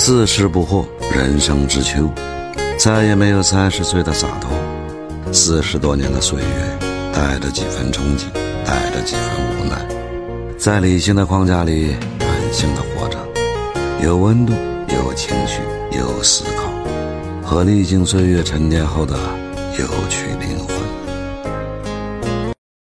四十不惑人生之秋再也没有三十岁的洒脱。四十多年的岁月带着几分憧憬带着几分无奈。在理性的框架里感性的活着有温度有情绪有思考。和历经岁月沉淀后的有趣灵魂。